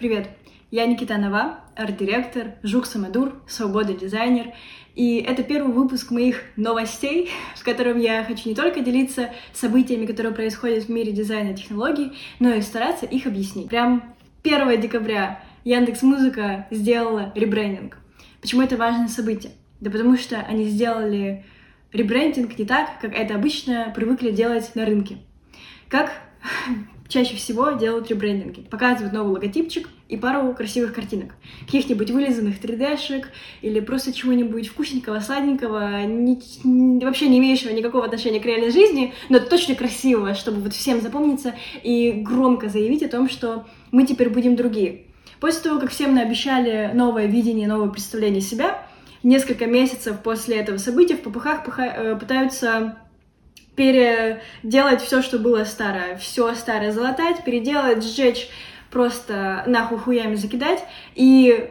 Привет! Я Никита Нова, арт-директор, Жук Самодур, свободный дизайнер. И это первый выпуск моих новостей, в котором я хочу не только делиться событиями, которые происходят в мире дизайна и технологий, но и стараться их объяснить. Прям 1 декабря Яндекс Музыка сделала ребрендинг. Почему это важное событие? Да потому что они сделали ребрендинг не так, как это обычно привыкли делать на рынке. Как чаще всего делают ребрендинги. Показывают новый логотипчик и пару красивых картинок. Каких-нибудь вылизанных 3D-шек или просто чего-нибудь вкусненького, сладенького, ни, вообще не имеющего никакого отношения к реальной жизни, но точно красивого, чтобы вот всем запомниться и громко заявить о том, что мы теперь будем другие. После того, как всем наобещали новое видение, новое представление себя, несколько месяцев после этого события в попыхах э, пытаются переделать все, что было старое, все старое залатать, переделать, сжечь, просто нахуй хуями закидать и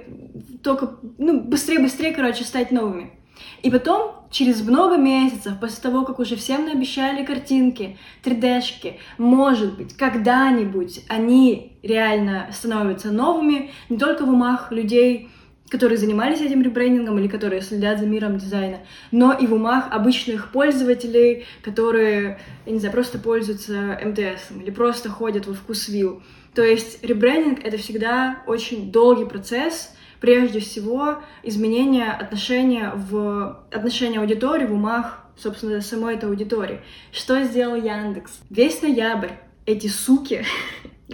только, ну, быстрее-быстрее, короче, стать новыми. И потом, через много месяцев, после того, как уже всем наобещали картинки, 3D-шки, может быть, когда-нибудь они реально становятся новыми не только в умах людей, которые занимались этим ребрендингом или которые следят за миром дизайна, но и в умах обычных пользователей, которые, я не знаю, просто пользуются МТС или просто ходят во вкусвилл. То есть ребрендинг — это всегда очень долгий процесс, прежде всего изменение отношения в отношения аудитории в умах, собственно, самой этой аудитории. Что сделал Яндекс? Весь ноябрь эти суки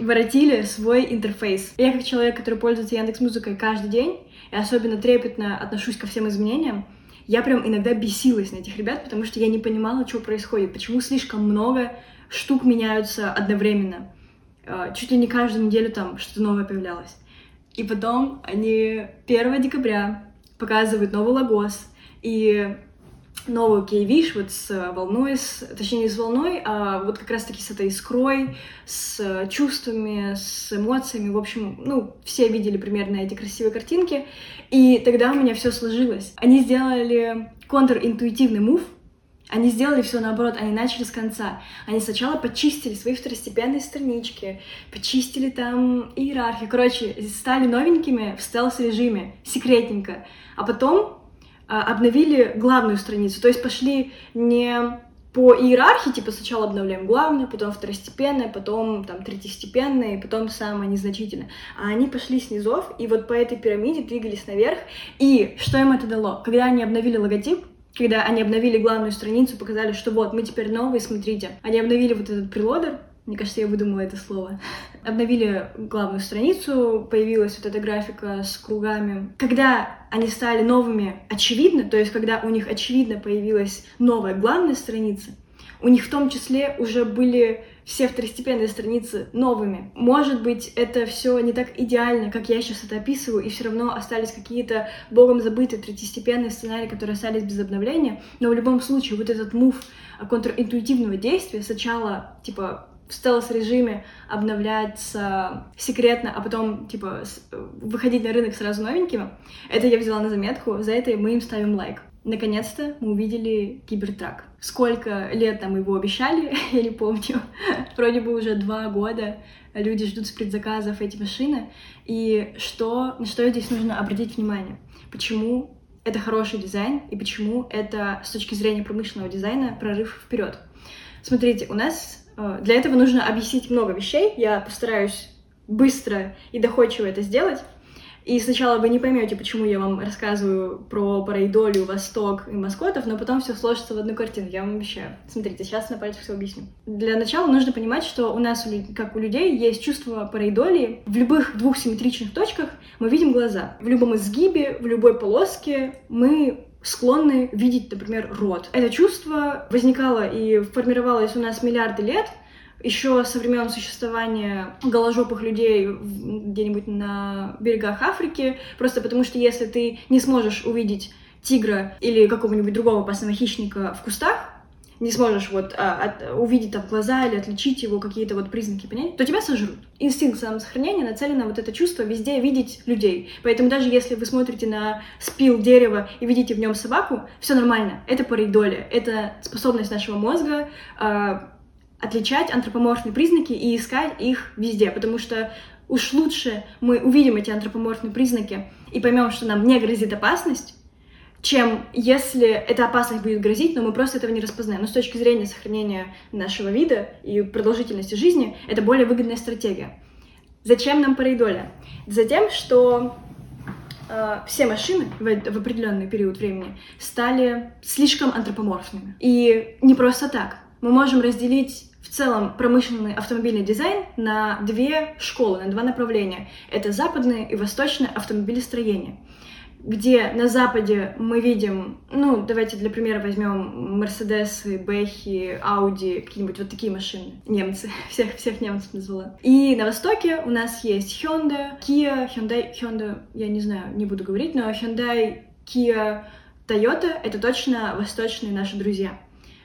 воротили свой интерфейс. Я как человек, который пользуется Яндекс Музыкой каждый день, и особенно трепетно отношусь ко всем изменениям, я прям иногда бесилась на этих ребят, потому что я не понимала, что происходит, почему слишком много штук меняются одновременно. А, чуть ли не каждую неделю там что-то новое появлялось. И потом они 1 декабря показывают новый логос, и новую кейвиш вот с волной, с, точнее не с волной, а вот как раз-таки с этой искрой, с чувствами, с эмоциями. В общем, ну, все видели примерно эти красивые картинки. И тогда у меня все сложилось. Они сделали контринтуитивный мув, они сделали все наоборот, они начали с конца. Они сначала почистили свои второстепенные странички, почистили там иерархию. Короче, стали новенькими в стелс-режиме, секретненько. А потом обновили главную страницу, то есть пошли не по иерархии, типа сначала обновляем главное, потом второстепенное, потом там третьестепенное, и потом самое незначительное. А они пошли снизов, и вот по этой пирамиде двигались наверх. И что им это дало? Когда они обновили логотип, когда они обновили главную страницу, показали, что вот, мы теперь новые, смотрите. Они обновили вот этот прелодер, мне кажется, я выдумала это слово. Обновили главную страницу, появилась вот эта графика с кругами. Когда они стали новыми очевидно, то есть когда у них очевидно появилась новая главная страница, у них в том числе уже были все второстепенные страницы новыми. Может быть, это все не так идеально, как я сейчас это описываю, и все равно остались какие-то богом забытые третьестепенные сценарии, которые остались без обновления, но в любом случае вот этот мув контринтуитивного действия сначала, типа, в стелс-режиме обновляться секретно, а потом, типа, выходить на рынок сразу новенькими, это я взяла на заметку, за это мы им ставим лайк. Наконец-то мы увидели Кибертрак. Сколько лет там его обещали, я не помню. Вроде бы уже два года люди ждут с предзаказов эти машины. И что, на что здесь нужно обратить внимание? Почему это хороший дизайн и почему это с точки зрения промышленного дизайна прорыв вперед? Смотрите, у нас для этого нужно объяснить много вещей. Я постараюсь быстро и доходчиво это сделать. И сначала вы не поймете, почему я вам рассказываю про параидолию, Восток и маскотов, но потом все сложится в одну картину, я вам обещаю. Смотрите, сейчас на пальцах все объясню. Для начала нужно понимать, что у нас, как у людей, есть чувство параидолии. В любых двух симметричных точках мы видим глаза. В любом изгибе, в любой полоске мы склонны видеть, например, рот. Это чувство возникало и формировалось у нас миллиарды лет, еще со времен существования голожопых людей где-нибудь на берегах Африки, просто потому что если ты не сможешь увидеть тигра или какого-нибудь другого опасного хищника в кустах, не сможешь вот а, от, увидеть там глаза или отличить его какие-то вот признаки понять, то тебя сожрут. Инстинкт самосохранения нацелен на вот это чувство везде видеть людей. Поэтому даже если вы смотрите на спил дерева и видите в нем собаку, все нормально. Это паридолия. Это способность нашего мозга а, отличать антропоморфные признаки и искать их везде, потому что уж лучше мы увидим эти антропоморфные признаки и поймем, что нам не грозит опасность, чем если эта опасность будет грозить, но мы просто этого не распознаем. Но с точки зрения сохранения нашего вида и продолжительности жизни, это более выгодная стратегия. Зачем нам параидолия? Затем, что э, все машины в, в определенный период времени стали слишком антропоморфными. И не просто так. Мы можем разделить в целом промышленный автомобильный дизайн на две школы, на два направления. Это западное и восточное автомобилестроение где на Западе мы видим, ну, давайте для примера возьмем Мерседесы, Бэхи, Ауди, какие-нибудь вот такие машины. Немцы, всех, всех немцев назвала. И на Востоке у нас есть Hyundai, Kia, Hyundai, Hyundai, я не знаю, не буду говорить, но Hyundai, Kia, Toyota — это точно восточные наши друзья.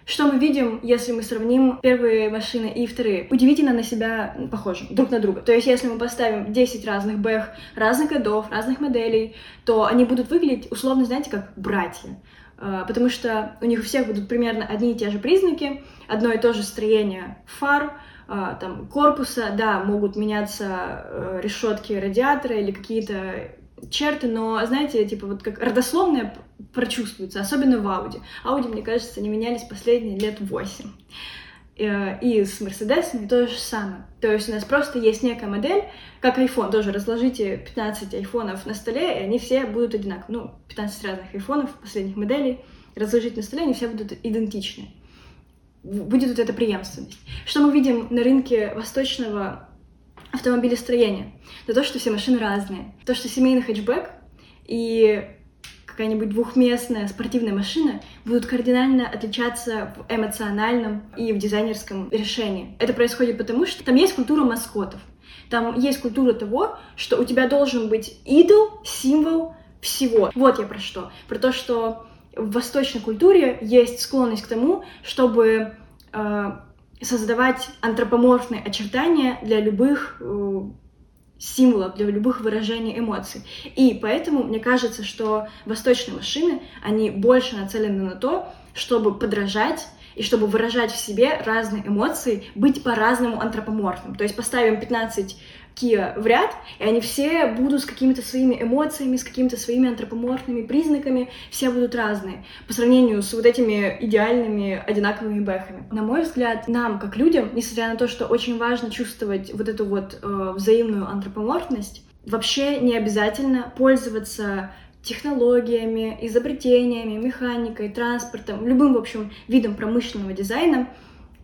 Что мы видим, если мы сравним первые машины и вторые? Удивительно на себя похожи, друг на друга. То есть, если мы поставим 10 разных бэх разных годов, разных моделей, то они будут выглядеть, условно, знаете, как братья. А, потому что у них у всех будут примерно одни и те же признаки, одно и то же строение фар, а, там, корпуса, да, могут меняться э, решетки радиатора или какие-то черты, но, знаете, типа вот как родословное прочувствуется, особенно в Ауди. Ауди, мне кажется, не менялись последние лет восемь. Э, и с Мерседесами то же самое. То есть у нас просто есть некая модель, как iPhone. Тоже разложите 15 айфонов на столе, и они все будут одинаковые. Ну, 15 разных айфонов, последних моделей, разложить на столе, они все будут идентичны. Будет вот эта преемственность. Что мы видим на рынке восточного автомобилестроения? Это то, что все машины разные. То, что семейный хэтчбэк и какая-нибудь двухместная спортивная машина будут кардинально отличаться в эмоциональном и в дизайнерском решении. Это происходит потому, что там есть культура маскотов. Там есть культура того, что у тебя должен быть идол, символ всего. Вот я про что. Про то, что в восточной культуре есть склонность к тому, чтобы э, создавать антропоморфные очертания для любых э, символов, для любых выражений эмоций. И поэтому мне кажется, что восточные машины, они больше нацелены на то, чтобы подражать и чтобы выражать в себе разные эмоции, быть по-разному антропоморфным. То есть поставим 15 Kia в ряд, и они все будут с какими-то своими эмоциями, с какими-то своими антропоморфными признаками, все будут разные по сравнению с вот этими идеальными одинаковыми бэхами. На мой взгляд, нам, как людям, несмотря на то, что очень важно чувствовать вот эту вот э, взаимную антропоморфность, вообще не обязательно пользоваться технологиями, изобретениями, механикой, транспортом, любым, в общем, видом промышленного дизайна,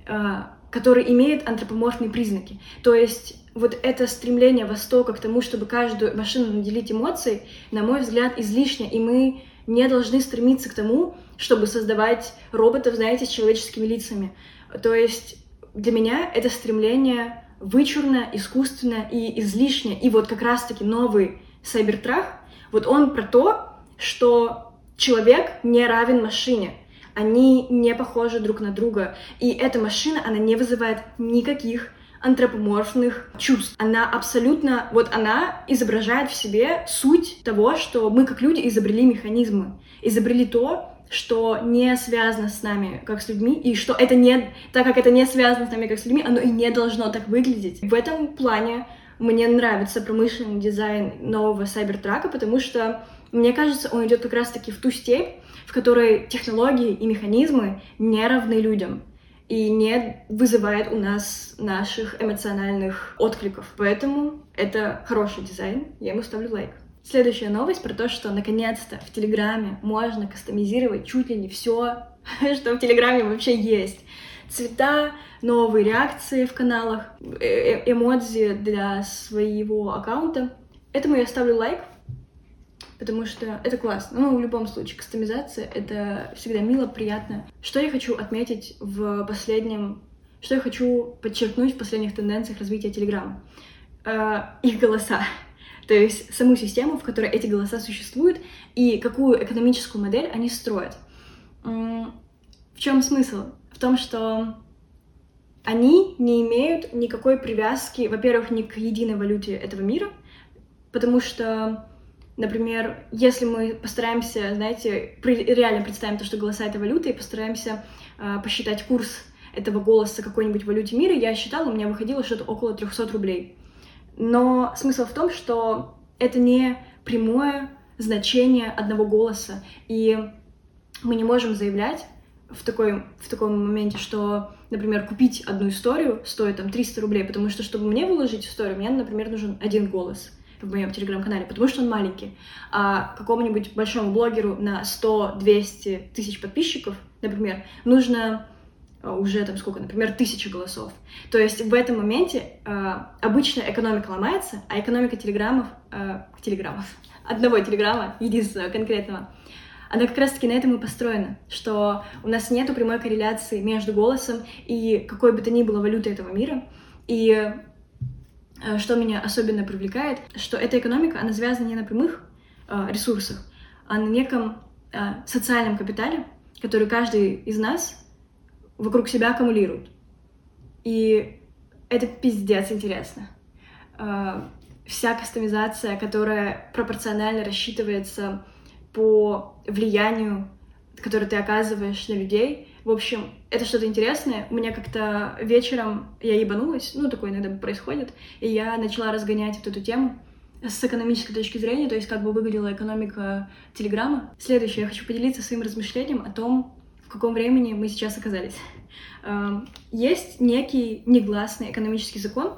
э, который имеет антропоморфные признаки. То есть вот это стремление Востока к тому, чтобы каждую машину наделить эмоцией, на мой взгляд, излишне, и мы не должны стремиться к тому, чтобы создавать роботов, знаете, с человеческими лицами. То есть для меня это стремление вычурно, искусственно и излишне. И вот как раз-таки новый Cybertruck, вот он про то, что человек не равен машине. Они не похожи друг на друга. И эта машина, она не вызывает никаких антропоморфных чувств. Она абсолютно, вот она изображает в себе суть того, что мы как люди изобрели механизмы, изобрели то, что не связано с нами как с людьми, и что это не, так как это не связано с нами как с людьми, оно и не должно так выглядеть. В этом плане мне нравится промышленный дизайн нового Сайбертрака, потому что, мне кажется, он идет как раз-таки в ту степь, в которой технологии и механизмы не равны людям и не вызывает у нас наших эмоциональных откликов. Поэтому это хороший дизайн, я ему ставлю лайк. Следующая новость про то, что наконец-то в Телеграме можно кастомизировать чуть ли не все, что в Телеграме вообще есть. Цвета, новые реакции в каналах, э -э эмодзи для своего аккаунта. Этому я ставлю лайк, потому что это классно. Ну, в любом случае, кастомизация — это всегда мило, приятно. Что я хочу отметить в последнем... Что я хочу подчеркнуть в последних тенденциях развития Телеграма? Их голоса. То есть саму систему, в которой эти голоса существуют, и какую экономическую модель они строят. В чем смысл? В том, что они не имеют никакой привязки, во-первых, ни к единой валюте этого мира, потому что Например, если мы постараемся, знаете, реально представим то, что голоса — это валюта, и постараемся э, посчитать курс этого голоса какой-нибудь валюте мира, я считала, у меня выходило что-то около 300 рублей. Но смысл в том, что это не прямое значение одного голоса, и мы не можем заявлять в, такой, в таком моменте, что, например, купить одну историю стоит там 300 рублей, потому что, чтобы мне выложить историю, мне, например, нужен один голос в моем телеграм-канале, потому что он маленький. А какому-нибудь большому блогеру на 100-200 тысяч подписчиков, например, нужно а, уже там сколько, например, тысяча голосов. То есть в этом моменте э, обычно экономика ломается, а экономика телеграммов, э, телеграммов, одного телеграмма, единственного конкретного, она как раз-таки на этом и построена, что у нас нету прямой корреляции между голосом и какой бы то ни было валютой этого мира. И что меня особенно привлекает, что эта экономика, она связана не на прямых э, ресурсах, а на неком э, социальном капитале, который каждый из нас вокруг себя аккумулирует. И это пиздец интересно. Э, вся кастомизация, которая пропорционально рассчитывается по влиянию, которое ты оказываешь на людей. В общем, это что-то интересное. У меня как-то вечером я ебанулась, ну, такое иногда происходит, и я начала разгонять вот эту тему с экономической точки зрения, то есть как бы выглядела экономика Телеграма. Следующее, я хочу поделиться своим размышлением о том, в каком времени мы сейчас оказались. Эм, есть некий негласный экономический закон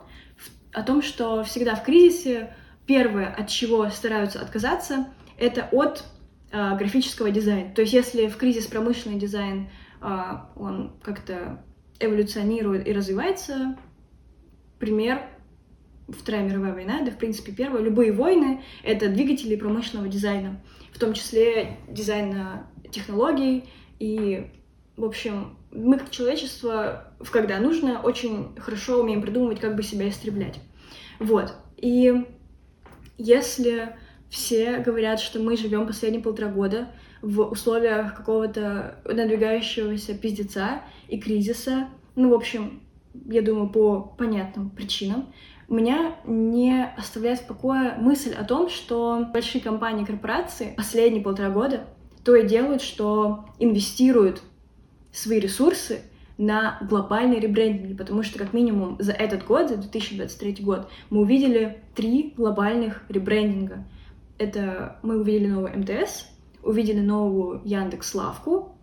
о том, что всегда в кризисе первое, от чего стараются отказаться, это от э, графического дизайна. То есть если в кризис промышленный дизайн, э, он как-то эволюционирует и развивается, пример Вторая мировая война, да, в принципе, первая. Любые войны — это двигатели промышленного дизайна, в том числе дизайна технологий. И, в общем, мы как человечество, когда нужно, очень хорошо умеем придумывать, как бы себя истреблять. Вот. И если все говорят, что мы живем последние полтора года в условиях какого-то надвигающегося пиздеца и кризиса. Ну, в общем, я думаю, по понятным причинам. Меня не оставляет в покое мысль о том, что большие компании, корпорации последние полтора года то и делают, что инвестируют свои ресурсы на глобальный ребрендинг, потому что как минимум за этот год, за 2023 год, мы увидели три глобальных ребрендинга — это мы увидели новый МТС, увидели новую Яндекс Лавку,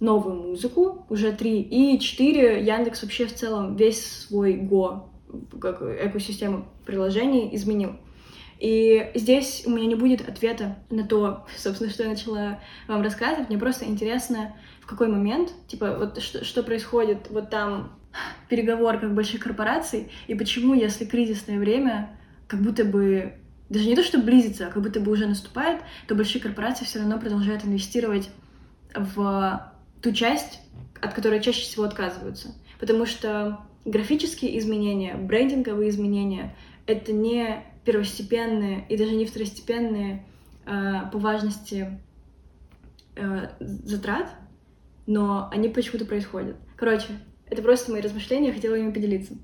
новую музыку, уже три, и четыре Яндекс вообще в целом весь свой Го, как экосистему приложений изменил. И здесь у меня не будет ответа на то, собственно, что я начала вам рассказывать. Мне просто интересно, в какой момент, типа, вот что, что происходит вот там в переговорках больших корпораций, и почему, если кризисное время, как будто бы даже не то, что близится, а как будто бы уже наступает, то большие корпорации все равно продолжают инвестировать в ту часть, от которой чаще всего отказываются. Потому что графические изменения, брендинговые изменения — это не первостепенные и даже не второстепенные э, по важности э, затрат, но они почему-то происходят. Короче, это просто мои размышления, я хотела ими поделиться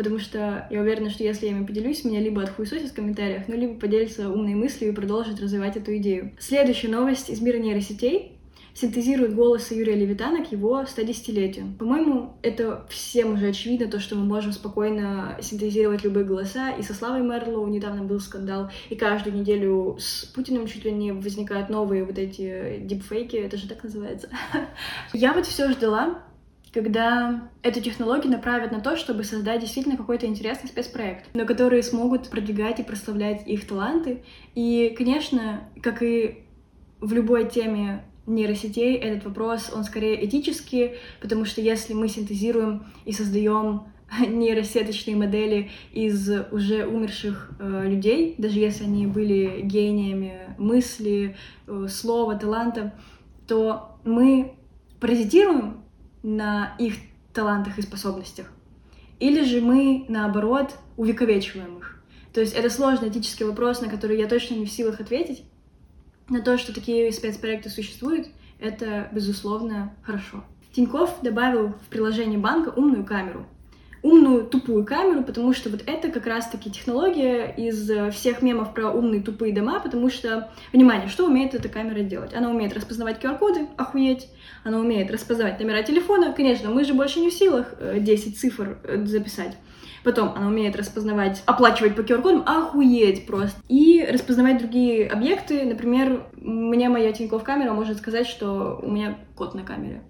потому что я уверена, что если я ими поделюсь, меня либо отхуесосят в комментариях, ну, либо поделятся умной мыслью и продолжат развивать эту идею. Следующая новость из мира нейросетей синтезирует голосы Юрия Левитана к его 110-летию. По-моему, это всем уже очевидно, то, что мы можем спокойно синтезировать любые голоса. И со Славой Мерлоу недавно был скандал, и каждую неделю с Путиным чуть ли не возникают новые вот эти дипфейки, это же так называется. Я вот все ждала, когда эту технологию направят на то, чтобы создать действительно какой-то интересный спецпроект, но которые смогут продвигать и прославлять их таланты. И, конечно, как и в любой теме нейросетей, этот вопрос, он скорее этический, потому что если мы синтезируем и создаем нейросеточные модели из уже умерших э, людей, даже если они были гениями мысли, э, слова, таланта, то мы паразитируем на их талантах и способностях. Или же мы, наоборот, увековечиваем их. То есть это сложный этический вопрос, на который я точно не в силах ответить. На то, что такие спецпроекты существуют, это, безусловно, хорошо. Тиньков добавил в приложение банка умную камеру — умную тупую камеру, потому что вот это как раз-таки технология из э, всех мемов про умные тупые дома, потому что, внимание, что умеет эта камера делать? Она умеет распознавать QR-коды, охуеть, она умеет распознавать номера телефона, конечно, мы же больше не в силах 10 э, цифр э, записать, Потом она умеет распознавать, оплачивать по QR-кодам, охуеть просто. И распознавать другие объекты. Например, мне моя Тинькофф камера может сказать, что у меня кот на камере.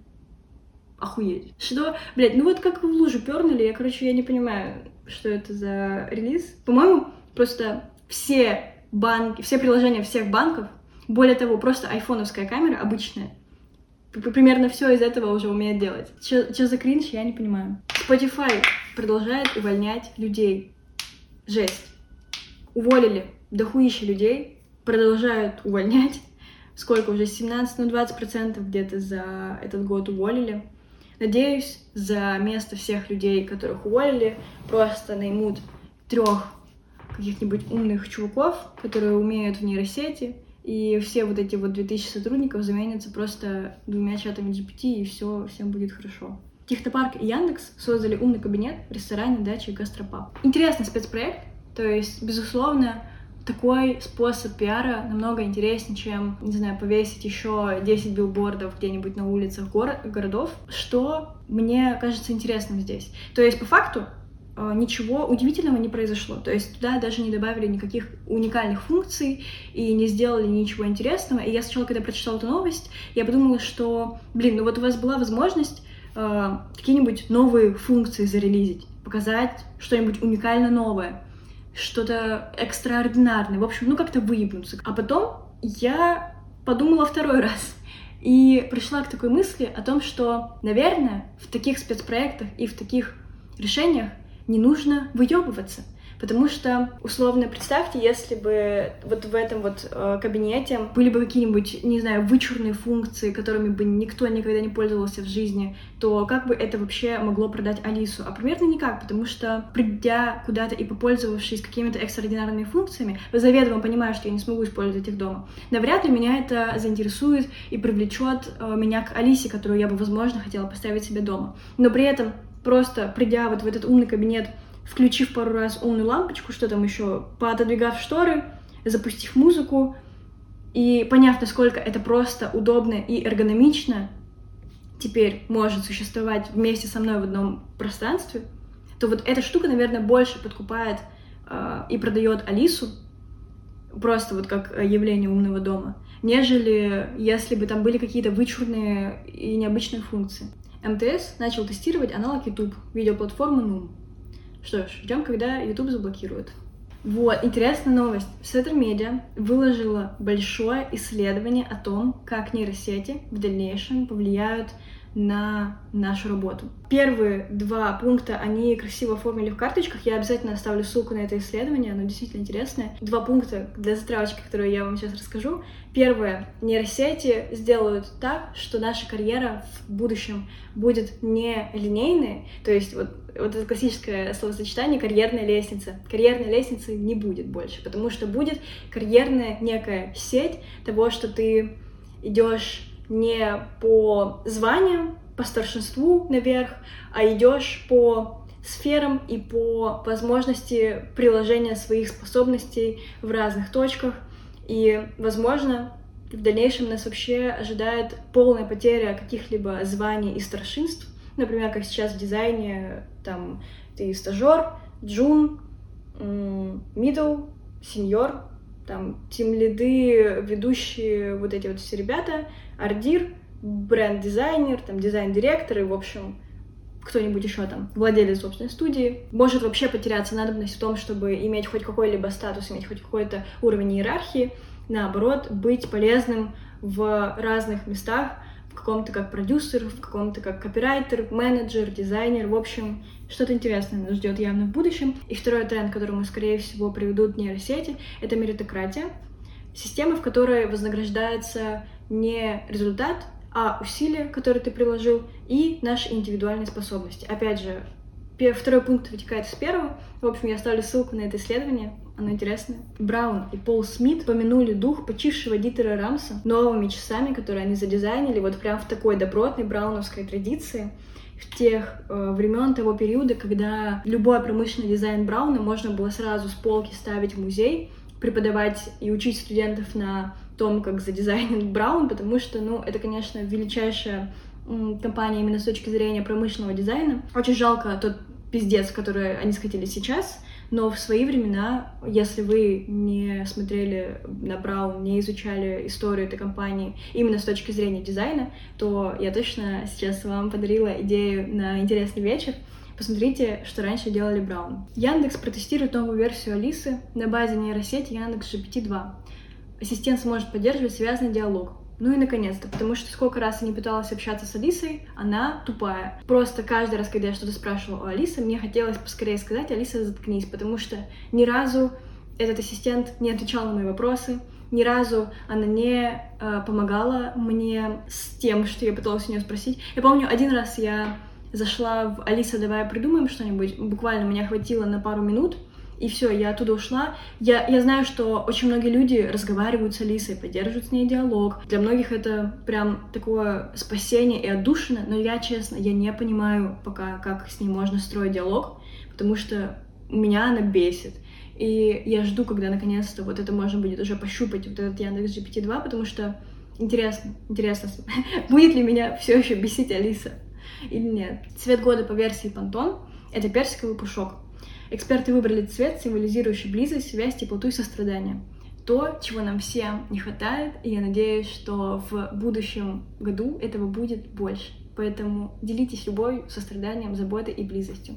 Охуеть. Что, блядь, ну вот как в лужу пернули, я, короче, я не понимаю, что это за релиз. По-моему, просто все банки, все приложения всех банков, более того, просто айфоновская камера обычная, примерно все из этого уже умеет делать. Что за кринж, я не понимаю. Spotify продолжает увольнять людей. Жесть. Уволили дохуища людей, продолжают увольнять. Сколько уже? 17, ну 20 процентов где-то за этот год уволили. Надеюсь, за место всех людей, которых уволили, просто наймут трех каких-нибудь умных чуваков, которые умеют в нейросети, и все вот эти вот 2000 сотрудников заменятся просто двумя чатами GPT, и все, всем будет хорошо. Технопарк и Яндекс создали умный кабинет в ресторане, даче и гастропаб. Интересный спецпроект, то есть, безусловно, такой способ пиара намного интереснее, чем, не знаю, повесить еще 10 билбордов где-нибудь на улицах горо- городов, что мне кажется интересным здесь. То есть, по факту, Э, ничего удивительного не произошло. То есть туда даже не добавили никаких уникальных функций и не сделали ничего интересного. И я сначала, когда прочитала эту новость, я подумала, что, блин, ну вот у вас была возможность э, какие-нибудь новые функции зарелизить, показать что-нибудь уникально новое, что-то экстраординарное. В общем, ну как-то выебнуться. А потом я подумала второй раз. И пришла к такой мысли о том, что, наверное, в таких спецпроектах и в таких решениях не нужно выебываться. Потому что, условно, представьте, если бы вот в этом вот э, кабинете были бы какие-нибудь, не знаю, вычурные функции, которыми бы никто никогда не пользовался в жизни, то как бы это вообще могло продать Алису? А примерно никак, потому что, придя куда-то и попользовавшись какими-то экстраординарными функциями, заведомо понимаю, что я не смогу использовать их дома, навряд ли меня это заинтересует и привлечет э, меня к Алисе, которую я бы, возможно, хотела поставить себе дома. Но при этом просто придя вот в этот умный кабинет, включив пару раз умную лампочку, что там еще, поотодвигав шторы, запустив музыку, и поняв, насколько это просто удобно и эргономично, теперь может существовать вместе со мной в одном пространстве, то вот эта штука, наверное, больше подкупает э, и продает Алису, просто вот как явление умного дома, нежели если бы там были какие-то вычурные и необычные функции. МТС начал тестировать аналог YouTube, видеоплатформы Noom. Что ж, ждем, когда YouTube заблокируют. Вот, интересная новость. Сеттер Медиа выложила большое исследование о том, как нейросети в дальнейшем повлияют на нашу работу. Первые два пункта, они красиво оформили в карточках. Я обязательно оставлю ссылку на это исследование, оно действительно интересное. Два пункта для затравочки, которые я вам сейчас расскажу. Первое. Нейросети сделают так, что наша карьера в будущем будет не линейной, то есть вот вот это классическое словосочетание карьерная лестница. Карьерной лестницы не будет больше, потому что будет карьерная некая сеть того, что ты идешь не по званиям, по старшинству наверх, а идешь по сферам и по возможности приложения своих способностей в разных точках. И, возможно, в дальнейшем нас вообще ожидает полная потеря каких-либо званий и старшинств. Например, как сейчас в дизайне, там, ты стажер, джун, middle, сеньор, там, тим лиды, ведущие вот эти вот все ребята, ардир, бренд-дизайнер, там, дизайн-директор и, в общем, кто-нибудь еще там, владелец собственной студии, может вообще потеряться надобность в том, чтобы иметь хоть какой-либо статус, иметь хоть какой-то уровень иерархии, наоборот, быть полезным в разных местах, в каком-то как продюсер, в каком-то как копирайтер, менеджер, дизайнер, в общем, что-то интересное нас ждет явно в будущем. И второй тренд, которому, скорее всего, приведут нейросети, это меритократия. Система, в которой вознаграждается не результат, а усилия, которые ты приложил, и наши индивидуальные способности. Опять же, второй пункт вытекает из первого. В общем, я оставлю ссылку на это исследование, оно интересное. Браун и Пол Смит помянули дух почившего Дитера Рамса новыми часами, которые они задизайнили вот прям в такой добротной брауновской традиции в тех э, времен того периода, когда любой промышленный дизайн Брауна можно было сразу с полки ставить в музей, преподавать и учить студентов на том, как задизайнен Браун, потому что, ну, это, конечно, величайшая компания именно с точки зрения промышленного дизайна. Очень жалко тот пиздец, который они скатились сейчас, но в свои времена, если вы не смотрели на Браун, не изучали историю этой компании именно с точки зрения дизайна, то я точно сейчас вам подарила идею на интересный вечер. Посмотрите, что раньше делали Браун. Яндекс протестирует новую версию Алисы на базе нейросети Яндекс GPT-2. Ассистент сможет поддерживать связанный диалог, ну и наконец-то, потому что сколько раз я не пыталась общаться с Алисой, она тупая. Просто каждый раз, когда я что-то спрашивала у Алисы, мне хотелось поскорее сказать, Алиса, заткнись, потому что ни разу этот ассистент не отвечал на мои вопросы, ни разу она не э, помогала мне с тем, что я пыталась у нее спросить. Я помню, один раз я зашла в Алиса, давай придумаем что-нибудь. Буквально меня хватило на пару минут, и все, я оттуда ушла. Я, я знаю, что очень многие люди разговаривают с Алисой, поддерживают с ней диалог. Для многих это прям такое спасение и отдушина, но я, честно, я не понимаю пока, как с ней можно строить диалог, потому что меня она бесит. И я жду, когда наконец-то вот это можно будет уже пощупать, вот этот Яндекс GPT-2, потому что интересно, интересно, будет ли меня все еще бесить Алиса или нет. Цвет года по версии Pantone — это персиковый пушок. Эксперты выбрали цвет, символизирующий близость, связь, теплоту и сострадание. То, чего нам всем не хватает, и я надеюсь, что в будущем году этого будет больше. Поэтому делитесь любовью, состраданием, заботой и близостью.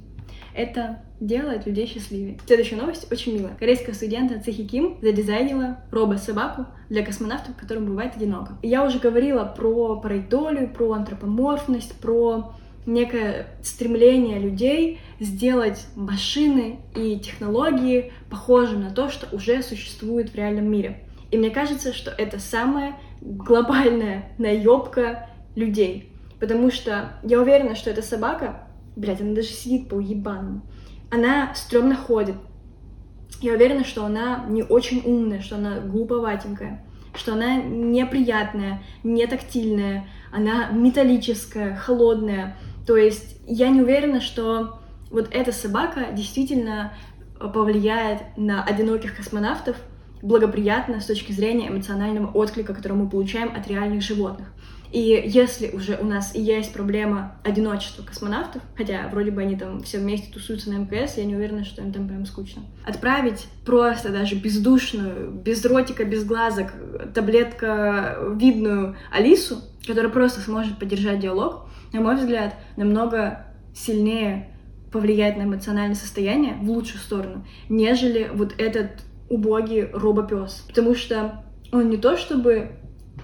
Это делает людей счастливее. Следующая новость очень милая. Корейская студентка Цихи Ким задизайнила робот-собаку для космонавтов, которым бывает одиноко. Я уже говорила про парайдолю, про антропоморфность, про некое стремление людей сделать машины и технологии похожим на то, что уже существует в реальном мире. И мне кажется, что это самая глобальная наебка людей. Потому что я уверена, что эта собака, блядь, она даже сидит по уебаному, она стрёмно ходит. Я уверена, что она не очень умная, что она глуповатенькая, что она неприятная, не тактильная, она металлическая, холодная, то есть я не уверена, что вот эта собака действительно повлияет на одиноких космонавтов благоприятно с точки зрения эмоционального отклика, который мы получаем от реальных животных. И если уже у нас есть проблема одиночества космонавтов, хотя вроде бы они там все вместе тусуются на МКС, я не уверена, что им там прям скучно. Отправить просто даже бездушную, без ротика, без глазок, таблетка видную Алису, которая просто сможет поддержать диалог, на мой взгляд, намного сильнее повлияет на эмоциональное состояние в лучшую сторону, нежели вот этот убогий робопес. Потому что он не то чтобы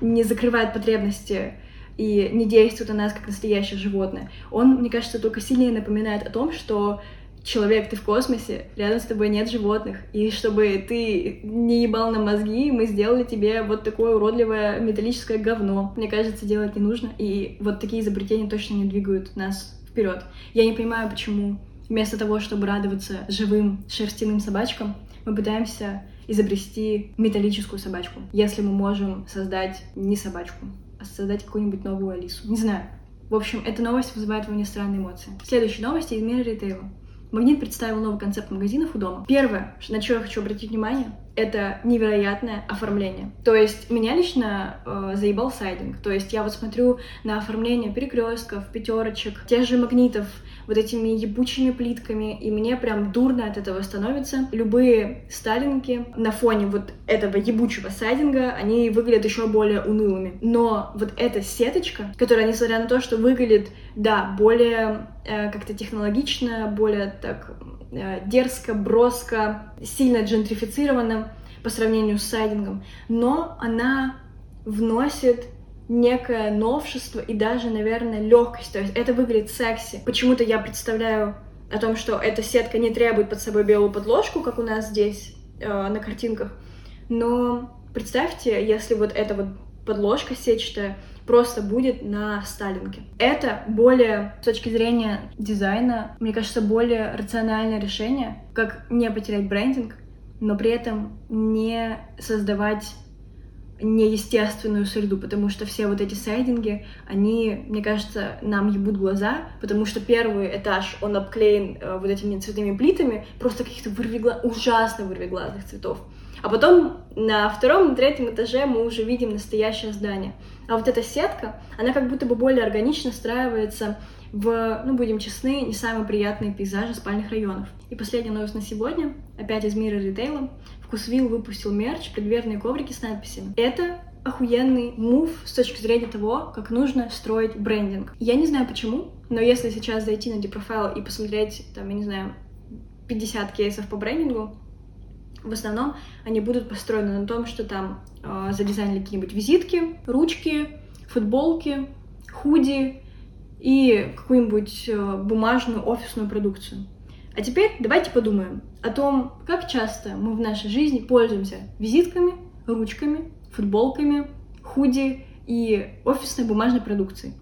не закрывает потребности и не действует на нас как настоящее животное. Он, мне кажется, только сильнее напоминает о том, что человек, ты в космосе, рядом с тобой нет животных, и чтобы ты не ебал на мозги, мы сделали тебе вот такое уродливое металлическое говно. Мне кажется, делать не нужно, и вот такие изобретения точно не двигают нас вперед. Я не понимаю, почему вместо того, чтобы радоваться живым шерстяным собачкам, мы пытаемся изобрести металлическую собачку, если мы можем создать не собачку, а создать какую-нибудь новую Алису. Не знаю. В общем, эта новость вызывает во мне странные эмоции. Следующая новость из мира ритейла. Магнит представил новый концепт магазинов у дома. Первое, на что я хочу обратить внимание, это невероятное оформление. То есть меня лично э, заебал сайдинг. То есть я вот смотрю на оформление перекрестков, пятерочек, тех же магнитов, вот этими ебучими плитками, и мне прям дурно от этого становится. Любые сталинки на фоне вот этого ебучего сайдинга, они выглядят еще более унылыми. Но вот эта сеточка, которая, несмотря на то, что выглядит, да, более э, как-то технологично, более так э, дерзко, броско, сильно джентрифицированно по сравнению с сайдингом, но она вносит некое новшество и даже, наверное, легкость. То есть это выглядит секси. Почему-то я представляю о том, что эта сетка не требует под собой белую подложку, как у нас здесь э, на картинках. Но представьте, если вот эта вот подложка сетчатая просто будет на сталинке. Это более, с точки зрения дизайна, мне кажется, более рациональное решение, как не потерять брендинг, но при этом не создавать неестественную среду, потому что все вот эти сайдинги, они, мне кажется, нам ебут глаза, потому что первый этаж, он обклеен э, вот этими цветными плитами, просто каких-то вырвигла... ужасно вырвиглазных цветов. А потом на втором, на третьем этаже мы уже видим настоящее здание. А вот эта сетка, она как будто бы более органично встраивается в, ну, будем честны, не самые приятные пейзажи спальных районов. И последняя новость на сегодня, опять из мира ритейла. Вкусвилл выпустил мерч, предверные коврики с надписями. Это охуенный мув с точки зрения того, как нужно строить брендинг. Я не знаю почему, но если сейчас зайти на Deprofile и посмотреть, там, я не знаю, 50 кейсов по брендингу, в основном они будут построены на том, что там э, задизайнили какие-нибудь визитки, ручки, футболки, худи и какую-нибудь э, бумажную офисную продукцию. А теперь давайте подумаем о том, как часто мы в нашей жизни пользуемся визитками, ручками, футболками, худи и офисной бумажной продукцией.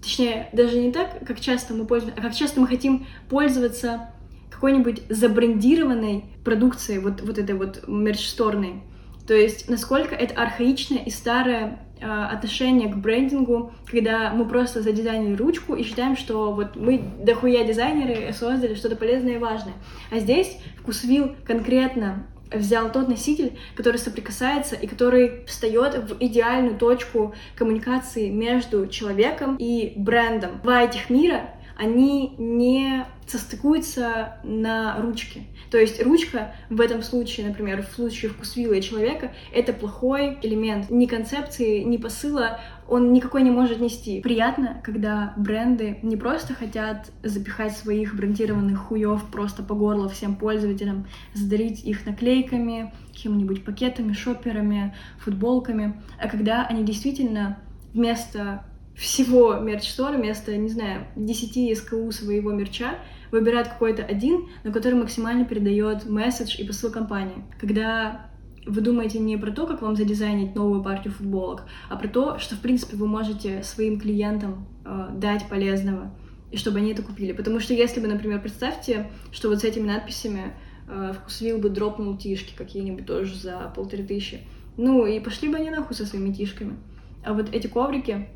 Точнее, даже не так, как часто мы пользуемся, а как часто мы хотим пользоваться какой-нибудь забрендированной продукцией, вот, вот этой вот мерч-сторной. То есть, насколько это архаичное и старое э, отношение к брендингу, когда мы просто задизайнили ручку и считаем, что вот мы дохуя дизайнеры создали что-то полезное и важное. А здесь вкусвил конкретно взял тот носитель, который соприкасается и который встает в идеальную точку коммуникации между человеком и брендом. Два этих мира, они не состыкуются на ручке. То есть ручка в этом случае, например, в случае вкусвилла человека, это плохой элемент. Ни концепции, ни посыла он никакой не может нести. Приятно, когда бренды не просто хотят запихать своих брендированных хуев просто по горло всем пользователям, задарить их наклейками, какими-нибудь пакетами, шоперами, футболками, а когда они действительно вместо всего мерч-стора, вместо, не знаю, 10 СКУ своего мерча, выбирают какой-то один, но который максимально передает месседж и посыл компании. Когда вы думаете не про то, как вам задизайнить новую партию футболок, а про то, что, в принципе, вы можете своим клиентам э, дать полезного, и чтобы они это купили. Потому что если бы, например, представьте, что вот с этими надписями э, вкусвил бы дропнул тишки какие-нибудь тоже за полторы тысячи, ну и пошли бы они нахуй со своими тишками. А вот эти коврики,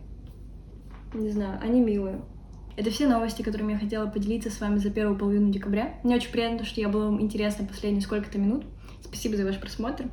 не знаю, они милые. Это все новости, которыми я хотела поделиться с вами за первую половину декабря. Мне очень приятно, что я была вам интересна последние сколько-то минут. Спасибо за ваш просмотр.